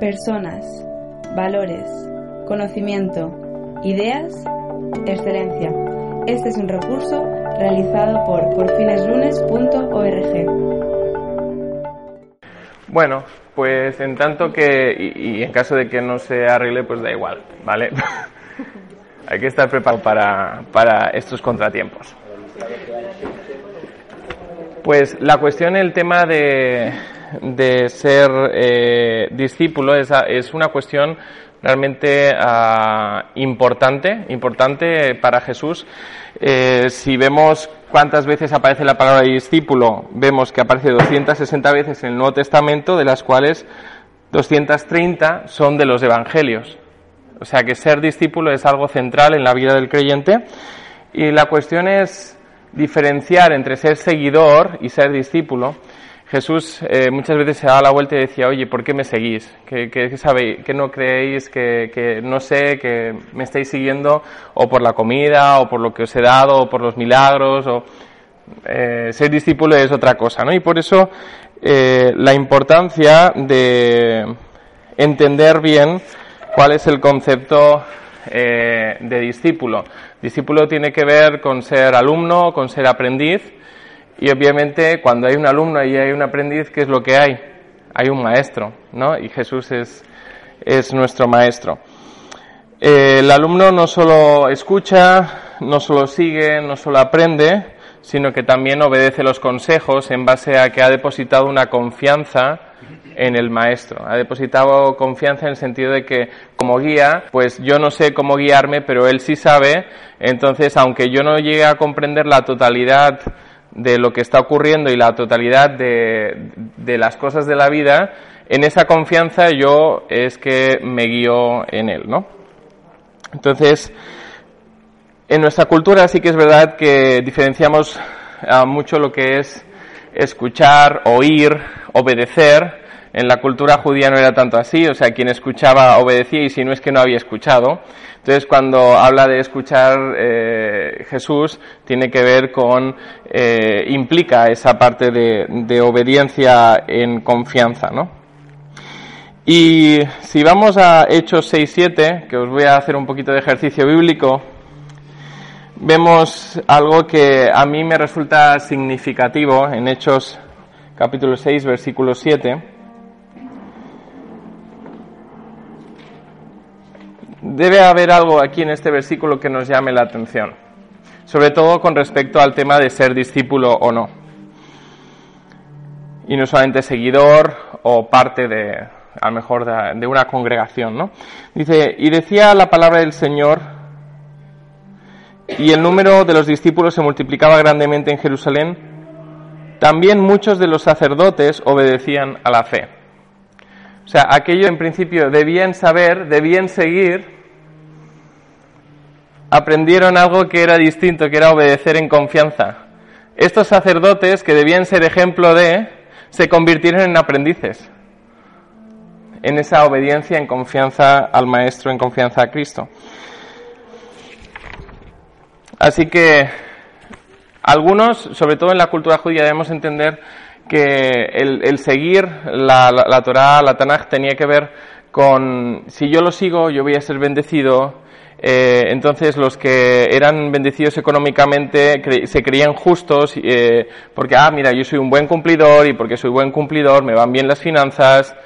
personas, valores, conocimiento, ideas, excelencia. Este es un recurso realizado por porfineslunes.org. Bueno, pues en tanto que, y, en caso de que no se arregle, pues da igual, ¿vale? Hay que estar preparado para, para estos contratiempos. Pues la cuestión, el tema de, de ser eh, discípulo es, es, una cuestión realmente uh, importante, importante para Jesús. Eh, si vemos cuántas veces aparece la palabra discípulo, vemos que aparece 260 veces en el Nuevo Testamento, de las cuales 230 son de los evangelios. O sea que ser discípulo es algo central en la vida del creyente. Y la cuestión es diferenciar entre ser seguidor y ser discípulo. Jesús eh, muchas veces se daba la vuelta y decía, oye, ¿por qué me seguís? ¿Qué, sabéis? ¿Qué no creéis? Que, que, no sé, que me estáis siguiendo o por la comida, o por lo que os he dado, o por los milagros, o eh, ser discípulo es otra cosa, ¿no? Y por eso eh, la importancia de entender bien cuál es el concepto eh, de discípulo. Discípulo tiene que ver con ser alumno, con ser aprendiz, y obviamente cuando hay un alumno y hay un aprendiz, ¿qué es lo que hay? Hay un maestro, ¿no? Y Jesús es, es nuestro maestro. El alumno no solo escucha, no solo sigue, no solo aprende, sino que también obedece los consejos en base a que ha depositado una confianza en el maestro. Ha depositado confianza en el sentido de que como guía, pues yo no sé cómo guiarme, pero él sí sabe. Entonces, aunque yo no llegue a comprender la totalidad de lo que está ocurriendo y la totalidad de, de las cosas de la vida, en esa confianza yo es que me guío en él, ¿no? Entonces, en nuestra cultura sí que es verdad que diferenciamos mucho lo que es escuchar, oír, obedecer. En la cultura judía no era tanto así, o sea, quien escuchaba obedecía y si no es que no había escuchado. Entonces, cuando habla de escuchar eh, Jesús, tiene que ver con, eh, implica esa parte de, obediencia en confianza, ¿no? Y si vamos a Hechos 6-7, que os voy a hacer un poquito de ejercicio bíblico, vemos algo que a mí me resulta significativo en Hechos capítulo 6, versículo 7. Debe haber algo aquí en este versículo que nos llame la atención, sobre todo con respecto al tema de ser discípulo o no. Y no solamente seguidor o parte de, a lo mejor, de, de una congregación, ¿no? Dice, y decía la palabra del Señor, y el número de los discípulos se multiplicaba grandemente en Jerusalén, también muchos de los sacerdotes obedecían a la fe. O sea, aquello en principio debían saber, debían seguir, aprendieron algo que era distinto, que era obedecer en confianza. Estos sacerdotes, que debían ser ejemplo de, se convirtieron en aprendices, en esa obediencia en confianza al Maestro, en confianza a Cristo. Así que algunos, sobre todo en la cultura judía, debemos entender que el, seguir la, la, la, Torah, la Tanaj, tenía que ver con si yo lo sigo, yo voy a ser bendecido. Eh, entonces los que eran bendecidos económicamente se creían justos eh, porque, ah, mira, yo soy un buen cumplidor y porque soy buen cumplidor me van bien las finanzas.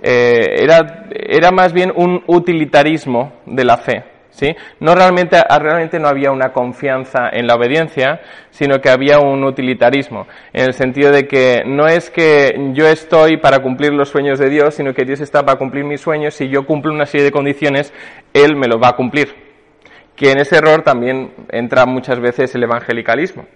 Eh, era, era más bien un utilitarismo de la fe. ¿Sí? No realmente, realmente no había una confianza en la obediencia, sino que había un utilitarismo, en el sentido de que no es que yo estoy para cumplir los sueños de Dios, sino que Dios está para cumplir mis sueños, si yo cumplo una serie de condiciones, Él me lo va a cumplir. Que en ese error también entra muchas veces el evangelicalismo.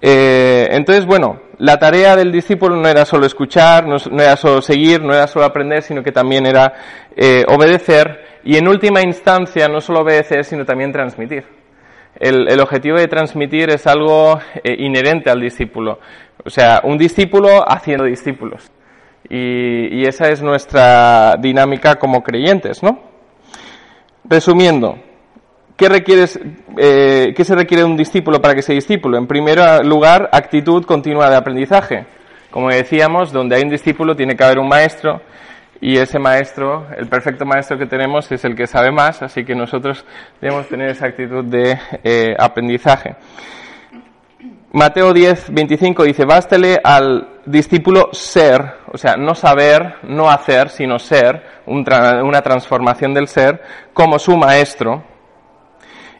Eh, entonces, bueno, la tarea del discípulo no era solo escuchar, no, era solo seguir, no era solo aprender, sino que también era eh, obedecer y en última instancia no solo obedecer, sino también transmitir. El, objetivo de transmitir es algo eh, inherente al discípulo. O sea, un discípulo haciendo discípulos. Y esa es nuestra dinámica como creyentes, ¿no? Resumiendo, ¿Qué, eh, ¿Qué se requiere de un discípulo para que sea discípulo? En primer lugar, actitud continua de aprendizaje. Como decíamos, donde hay un discípulo tiene que haber un maestro. y ese maestro, el perfecto maestro que tenemos, es el que sabe más, así que nosotros debemos tener esa actitud de eh, aprendizaje. Mateo 10, 25 dice, bástele al discípulo ser, o sea, no saber, no hacer, sino ser, una transformación del ser, como su maestro,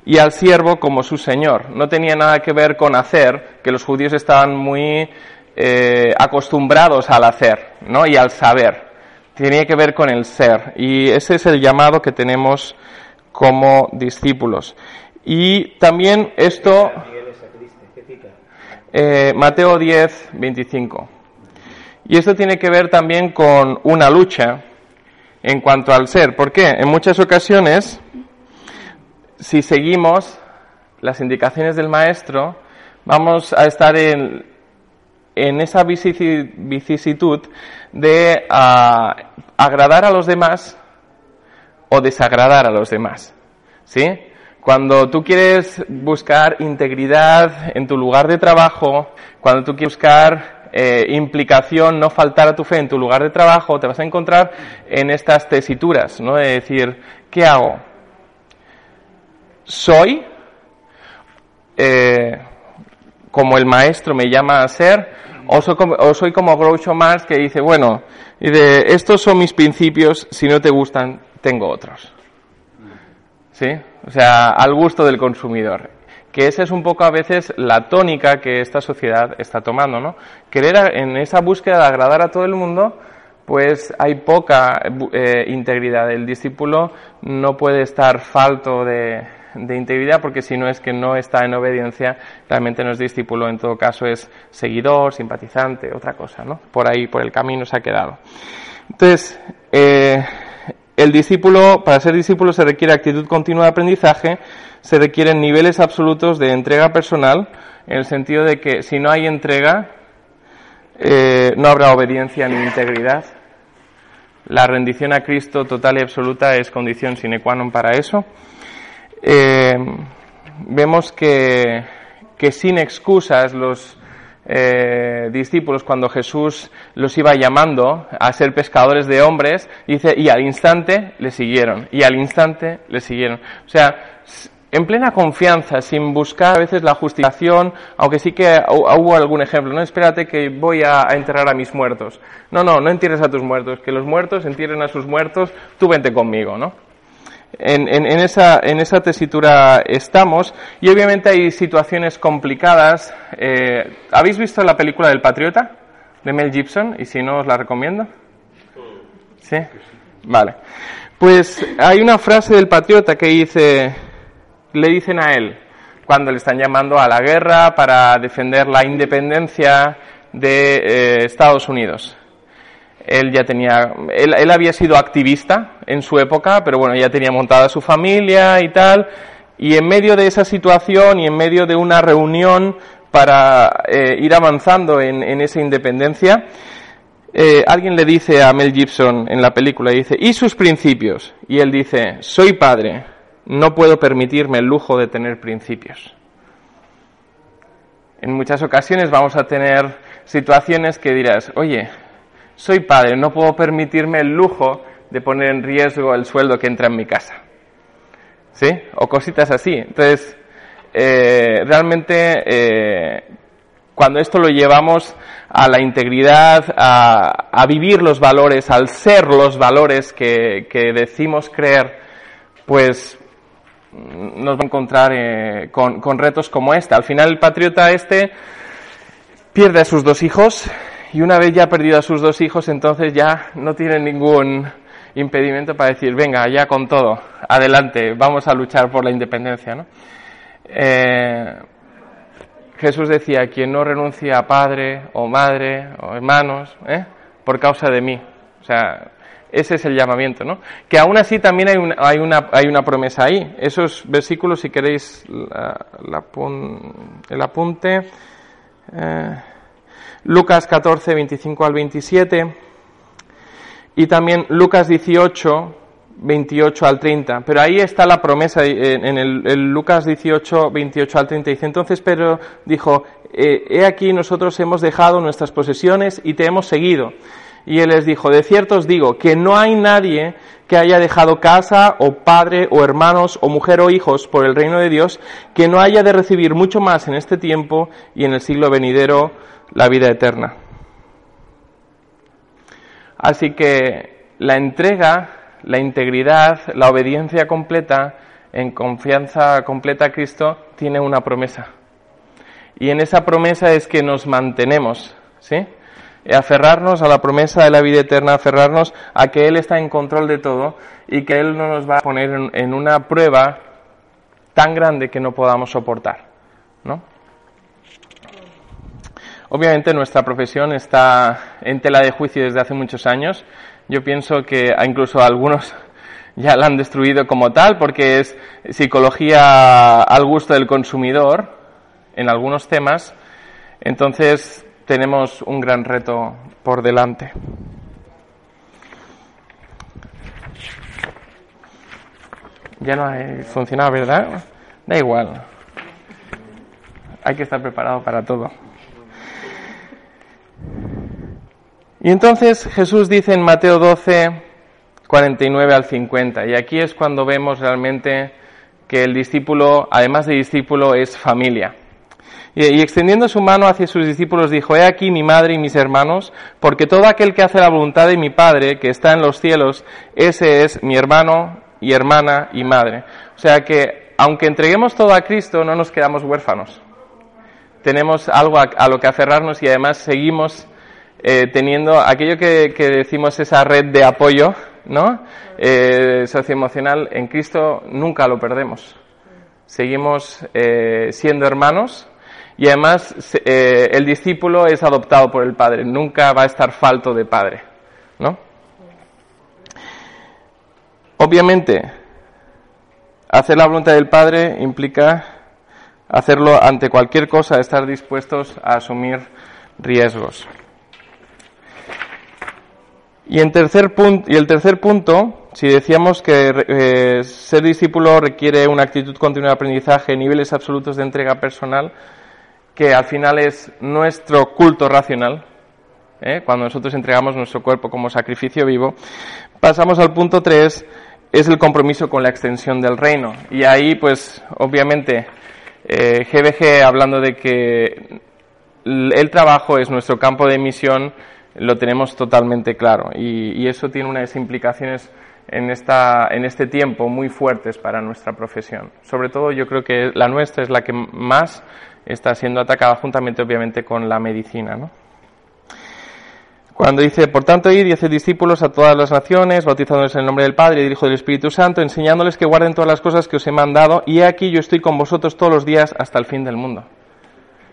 y al siervo como su señor. No tenía nada que ver con hacer, que los judíos estaban muy eh, acostumbrados al hacer, ¿no? Y al saber tenía que ver con el ser. Y ese es el llamado que tenemos como discípulos. Y también esto, eh, Mateo 10, 25. Y esto tiene que ver también con una lucha en cuanto al ser. ¿Por qué? En muchas ocasiones, si seguimos las indicaciones del maestro, vamos a estar en, en esa vicisitud de ah, agradar a los demás o desagradar a los demás. ¿Sí? Cuando tú quieres buscar integridad en tu lugar de trabajo, cuando tú quieres buscar eh, implicación, no faltar a tu fe en tu lugar de trabajo, te vas a encontrar en estas tesituras, ¿no? De decir, ¿qué hago? ¿Soy? Eh, como el maestro me llama a ser, o soy como, o soy como Groucho Marx que dice, bueno, estos son mis principios, si no te gustan, tengo otros. ¿Sí? O sea, al gusto del consumidor. Que esa es un poco a veces la tónica que esta sociedad está tomando, ¿no? Querer en esa búsqueda de agradar a todo el mundo, pues hay poca eh, integridad. El discípulo no puede estar falto de, de integridad, porque si no es que no está en obediencia, realmente no es discípulo, en todo caso es seguidor, simpatizante, otra cosa, ¿no? Por ahí, por el camino se ha quedado. Entonces, eh, el discípulo, para ser discípulo se requiere actitud continua de aprendizaje, se requieren niveles absolutos de entrega personal, en el sentido de que si no hay entrega, eh, no habrá obediencia ni integridad. La rendición a Cristo total y absoluta es condición sine qua non para eso eh, vemos que, que, sin excusas los eh, discípulos, cuando Jesús los iba llamando a ser pescadores de hombres, dice, y al instante le siguieron, y al instante le siguieron. O sea, en plena confianza, sin buscar a veces la justificación, aunque sí que hubo algún ejemplo, no espérate que voy a, enterrar a mis muertos. No, no, no entierres a tus muertos, que los muertos entierren a sus muertos, tú vente conmigo, ¿no? En, esa, en esa tesitura estamos y obviamente hay situaciones complicadas. Eh, ¿Habéis visto la película del Patriota de Mel Gibson? Y si no, os la recomiendo. ¿Sí? Vale. Pues hay una frase del Patriota que dice, le dicen a él, cuando le están llamando a la guerra para defender la independencia de eh, Estados Unidos él ya tenía, él, había sido activista en su época, pero bueno, ya tenía montada su familia y tal, y en medio de esa situación y en medio de una reunión para eh, ir avanzando en, esa independencia, eh, alguien le dice a Mel Gibson en la película, dice, ¿y sus principios? Y él dice, soy padre, no puedo permitirme el lujo de tener principios. En muchas ocasiones vamos a tener situaciones que dirás, oye, soy padre, no puedo permitirme el lujo de poner en riesgo el sueldo que entra en mi casa. ¿Sí? O cositas así. Entonces, eh, realmente, eh, cuando esto lo llevamos a la integridad, a, vivir los valores, al ser los valores que, decimos creer, pues nos va a encontrar eh, con, con retos como este. Al final, el patriota este pierde a sus dos hijos y una vez ya perdido a sus dos hijos, entonces ya no tiene ningún impedimento para decir, venga, ya con todo, adelante, vamos a luchar por la independencia. ¿no? Eh, Jesús decía, quien no renuncia a padre o madre o hermanos, ¿eh? por causa de mí. O sea, ese es el llamamiento, ¿no? Que aún así también hay una, promesa ahí. Esos versículos, si queréis el apunte. Eh, Lucas 14, 25 al 27 y también Lucas 18, 28 al 30. Pero ahí está la promesa en el, Lucas 18, 28 al 30. Dice entonces Pedro dijo, eh, he aquí nosotros hemos dejado nuestras posesiones y te hemos seguido. Y él les dijo, de cierto os digo que no hay nadie que haya dejado casa o padre o hermanos o mujer o hijos por el reino de Dios que no haya de recibir mucho más en este tiempo y en el siglo venidero la vida eterna. Así que la entrega, la integridad, la obediencia completa, en confianza completa a Cristo, tiene una promesa. Y en esa promesa es que nos mantenemos, ¿sí? aferrarnos a la promesa de la vida eterna, aferrarnos a que Él está en control de todo y que Él no nos va a poner en, una prueba tan grande que no podamos soportar. ¿no? Obviamente nuestra profesión está en tela de juicio desde hace muchos años. Yo pienso que incluso algunos ya la han destruido como tal porque es psicología al gusto del consumidor en algunos temas. Entonces tenemos un gran reto por delante. Ya no ha funcionado, ¿verdad? Da igual. Hay que estar preparado para todo. Y entonces Jesús dice en Mateo 12, 49 al 50, y aquí es cuando vemos realmente que el discípulo, además de discípulo, es familia. Y, extendiendo su mano hacia sus discípulos dijo, He aquí mi madre y mis hermanos, porque todo aquel que hace la voluntad de mi Padre, que está en los cielos, ese es mi hermano y hermana y madre. O sea que, aunque entreguemos todo a Cristo, no nos quedamos huérfanos. Tenemos algo a, lo que aferrarnos y además seguimos eh, teniendo aquello que, decimos esa red de apoyo, ¿no? Eh, socioemocional, en Cristo nunca lo perdemos. Seguimos eh, siendo hermanos y además eh, el discípulo es adoptado por el Padre, nunca va a estar falto de Padre, ¿no? Obviamente, hacer la voluntad del Padre implica hacerlo ante cualquier cosa, estar dispuestos a asumir riesgos. Y, en tercer punto, y el tercer punto, si decíamos que eh, ser discípulo requiere una actitud continua de aprendizaje, niveles absolutos de entrega personal, que al final es nuestro culto racional, ¿eh? cuando nosotros entregamos nuestro cuerpo como sacrificio vivo, pasamos al punto 3, es el compromiso con la extensión del reino. Y ahí, pues, obviamente, eh, GBG, hablando de que el trabajo es nuestro campo de misión, lo tenemos totalmente claro. Y, eso tiene unas implicaciones en, esta, en este tiempo muy fuertes para nuestra profesión. Sobre todo yo creo que la nuestra es la que más está siendo atacada juntamente obviamente con la medicina. Cuando dice, por tanto, id y haced discípulos a todas las naciones, bautizándoles en el nombre del Padre y del Hijo del Espíritu Santo, enseñándoles que guarden todas las cosas que os he mandado, y aquí yo estoy con vosotros todos los días hasta el fin del mundo.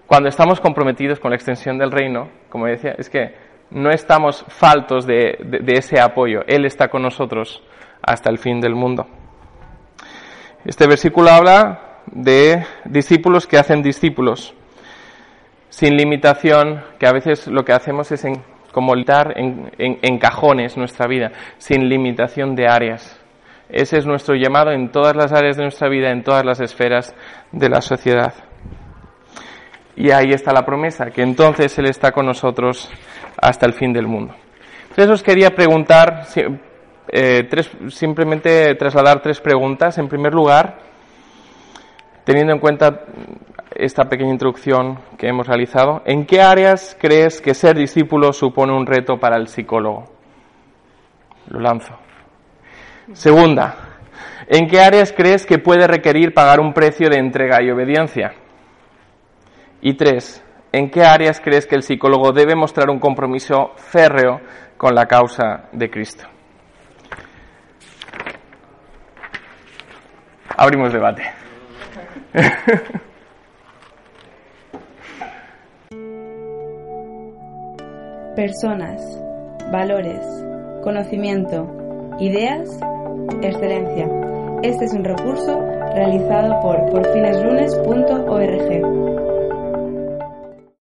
Cuando estamos comprometidos con la extensión del reino, como decía, es que no estamos faltos de, ese apoyo. Él está con nosotros hasta el fin del mundo. Este versículo habla de discípulos que hacen discípulos, sin limitación, que a veces lo que hacemos es en, como en, en, cajones nuestra vida, sin limitación de áreas. Ese es nuestro llamado en todas las áreas de nuestra vida, en todas las esferas de la sociedad. Y ahí está la promesa, que entonces Él está con nosotros hasta el fin del mundo. Entonces os quería preguntar, eh, tres, simplemente trasladar tres preguntas. En primer lugar, teniendo en cuenta esta pequeña introducción que hemos realizado, ¿en qué áreas crees que ser discípulo supone un reto para el psicólogo? Lo lanzo. Segunda, ¿en qué áreas crees que puede requerir pagar un precio de entrega y obediencia? Y tres, ¿en qué áreas crees que el psicólogo debe mostrar un compromiso férreo con la causa de Cristo? Abrimos debate. Personas, valores, conocimiento, ideas, excelencia. Este es un recurso realizado por porfineslunes.org.